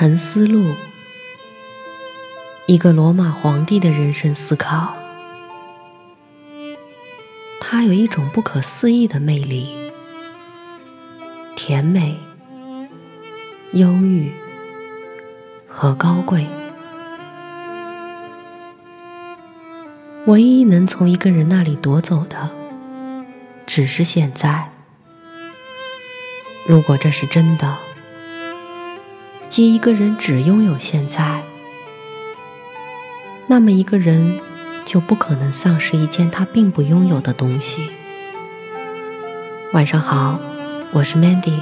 沉思录，一个罗马皇帝的人生思考。他有一种不可思议的魅力，甜美、忧郁和高贵。唯一能从一个人那里夺走的，只是现在。如果这是真的，即一个人只拥有现在，那么一个人就不可能丧失一件他并不拥有的东西。晚上好，我是 Mandy。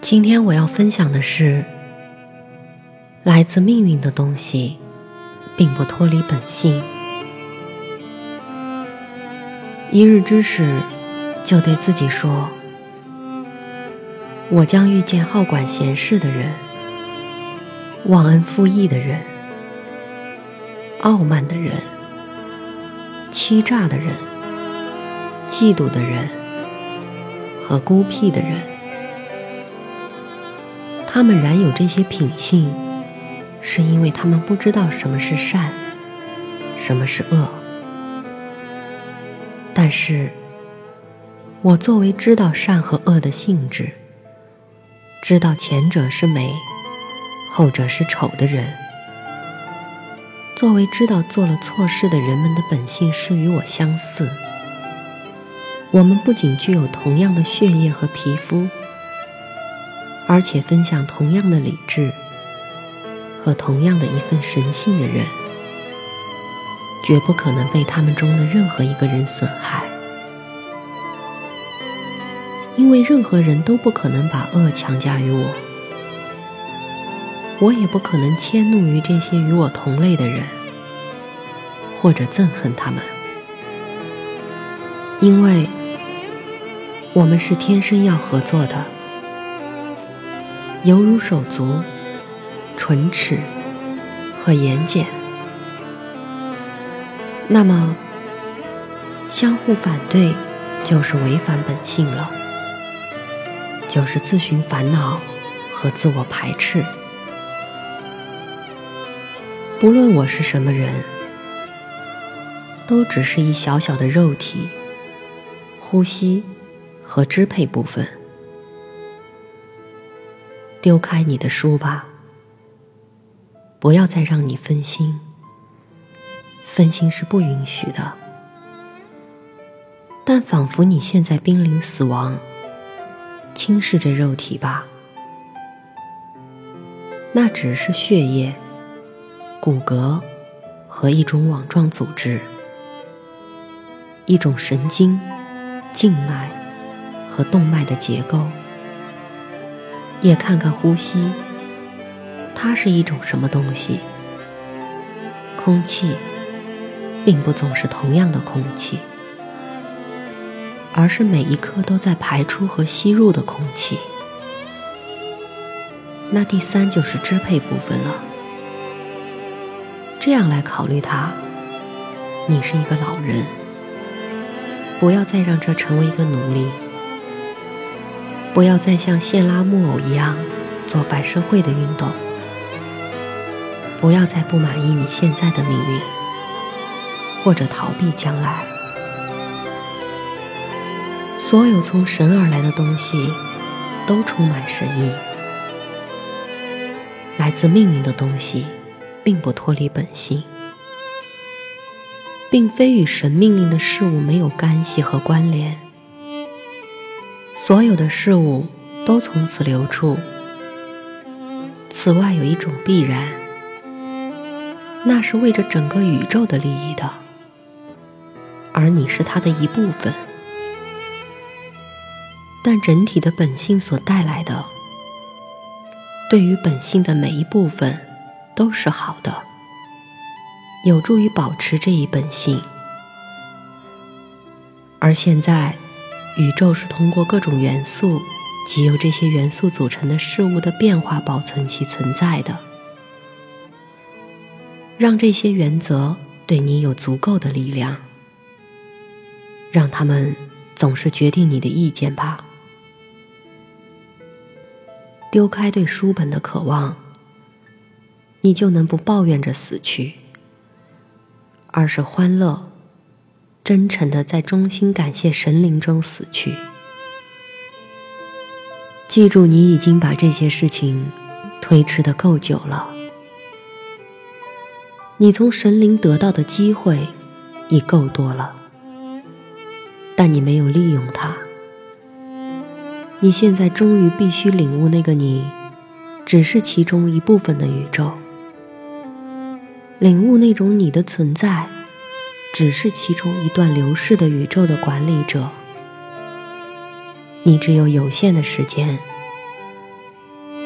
今天我要分享的是，来自命运的东西。并不脱离本性。一日之始，就对自己说：“我将遇见好管闲事的人，忘恩负义的人，傲慢的人，欺诈的人，嫉妒的人和孤僻的人。他们然有这些品性。”是因为他们不知道什么是善，什么是恶。但是，我作为知道善和恶的性质，知道前者是美，后者是丑的人，作为知道做了错事的人们的本性是与我相似，我们不仅具有同样的血液和皮肤，而且分享同样的理智。和同样的一份神性的人，绝不可能被他们中的任何一个人损害，因为任何人都不可能把恶强加于我，我也不可能迁怒于这些与我同类的人，或者憎恨他们，因为我们是天生要合作的，犹如手足。唇齿和眼睑，那么相互反对就是违反本性了，就是自寻烦恼和自我排斥。不论我是什么人，都只是一小小的肉体、呼吸和支配部分。丢开你的书吧。不要再让你分心，分心是不允许的。但仿佛你现在濒临死亡，轻视着肉体吧，那只是血液、骨骼和一种网状组织，一种神经、静脉和动脉的结构。也看看呼吸。它是一种什么东西？空气，并不总是同样的空气，而是每一颗都在排出和吸入的空气。那第三就是支配部分了。这样来考虑它，你是一个老人，不要再让这成为一个奴隶，不要再像现拉木偶一样做反社会的运动。不要再不满意你现在的命运，或者逃避将来。所有从神而来的东西，都充满神意。来自命运的东西，并不脱离本性，并非与神命令的事物没有干系和关联。所有的事物都从此流出。此外，有一种必然。那是为着整个宇宙的利益的，而你是它的一部分。但整体的本性所带来的，对于本性的每一部分都是好的，有助于保持这一本性。而现在，宇宙是通过各种元素及由这些元素组成的事物的变化保存其存在的。让这些原则对你有足够的力量，让他们总是决定你的意见吧。丢开对书本的渴望，你就能不抱怨着死去，而是欢乐、真诚的在衷心感谢神灵中死去。记住，你已经把这些事情推迟的够久了。你从神灵得到的机会已够多了，但你没有利用它。你现在终于必须领悟，那个你只是其中一部分的宇宙，领悟那种你的存在只是其中一段流逝的宇宙的管理者。你只有有限的时间，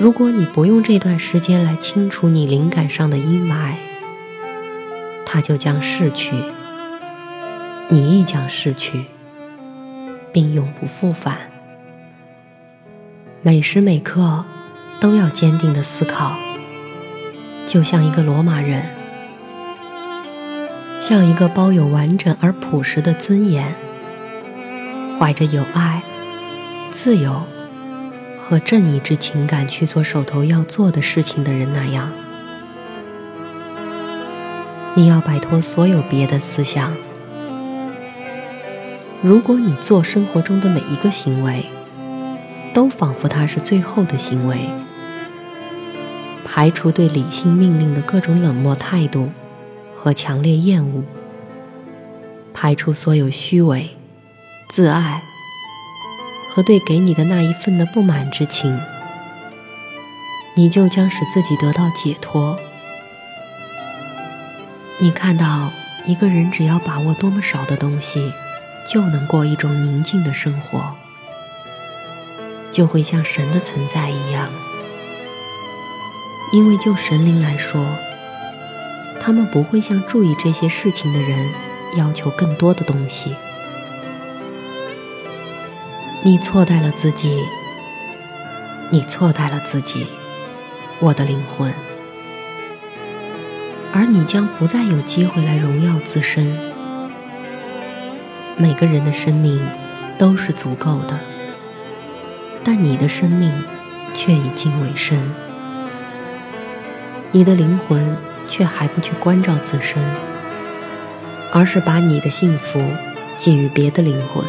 如果你不用这段时间来清除你灵感上的阴霾。它就将逝去，你亦将逝去，并永不复返。每时每刻都要坚定的思考，就像一个罗马人，像一个包有完整而朴实的尊严，怀着有爱、自由和正义之情感去做手头要做的事情的人那样。你要摆脱所有别的思想。如果你做生活中的每一个行为，都仿佛它是最后的行为，排除对理性命令的各种冷漠态度和强烈厌恶，排除所有虚伪、自爱和对给你的那一份的不满之情，你就将使自己得到解脱。你看到一个人只要把握多么少的东西，就能过一种宁静的生活，就会像神的存在一样。因为就神灵来说，他们不会像注意这些事情的人要求更多的东西。你错待了自己，你错待了自己，我的灵魂。而你将不再有机会来荣耀自身。每个人的生命都是足够的，但你的生命却已经尾声。你的灵魂却还不去关照自身，而是把你的幸福寄予别的灵魂。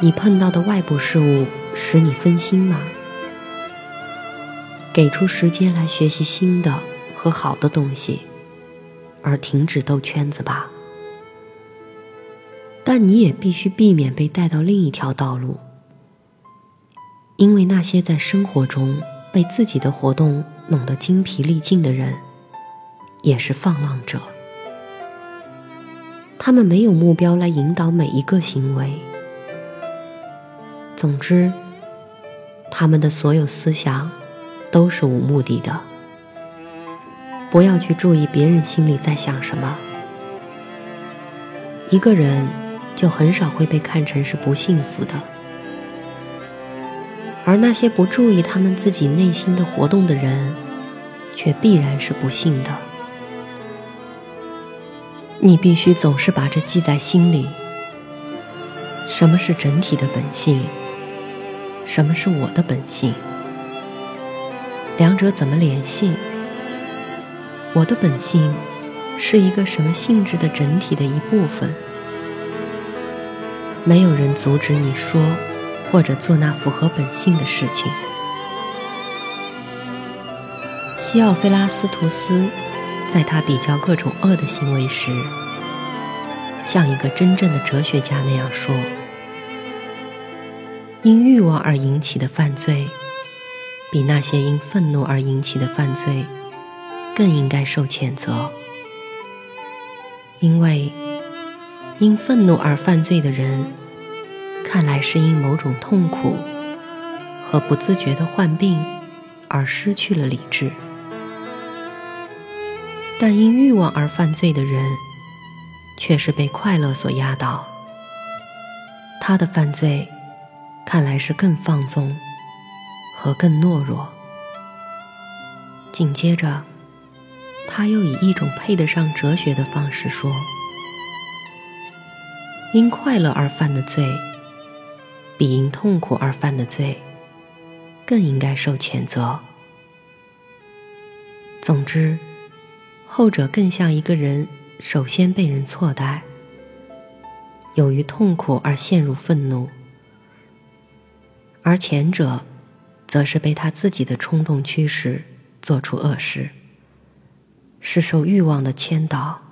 你碰到的外部事物使你分心吗？给出时间来学习新的和好的东西，而停止兜圈子吧。但你也必须避免被带到另一条道路，因为那些在生活中被自己的活动弄得精疲力尽的人，也是放浪者。他们没有目标来引导每一个行为。总之，他们的所有思想。都是无目的的，不要去注意别人心里在想什么。一个人就很少会被看成是不幸福的，而那些不注意他们自己内心的活动的人，却必然是不幸的。你必须总是把这记在心里：什么是整体的本性？什么是我的本性？两者怎么联系？我的本性是一个什么性质的整体的一部分？没有人阻止你说或者做那符合本性的事情。西奥菲拉斯图斯在他比较各种恶的行为时，像一个真正的哲学家那样说：因欲望而引起的犯罪。比那些因愤怒而引起的犯罪更应该受谴责，因为因愤怒而犯罪的人，看来是因某种痛苦和不自觉的患病而失去了理智；但因欲望而犯罪的人，却是被快乐所压倒，他的犯罪看来是更放纵。和更懦弱。紧接着，他又以一种配得上哲学的方式说：“因快乐而犯的罪，比因痛苦而犯的罪更应该受谴责。总之，后者更像一个人首先被人错待，由于痛苦而陷入愤怒，而前者，则是被他自己的冲动驱使做出恶事，是受欲望的牵导。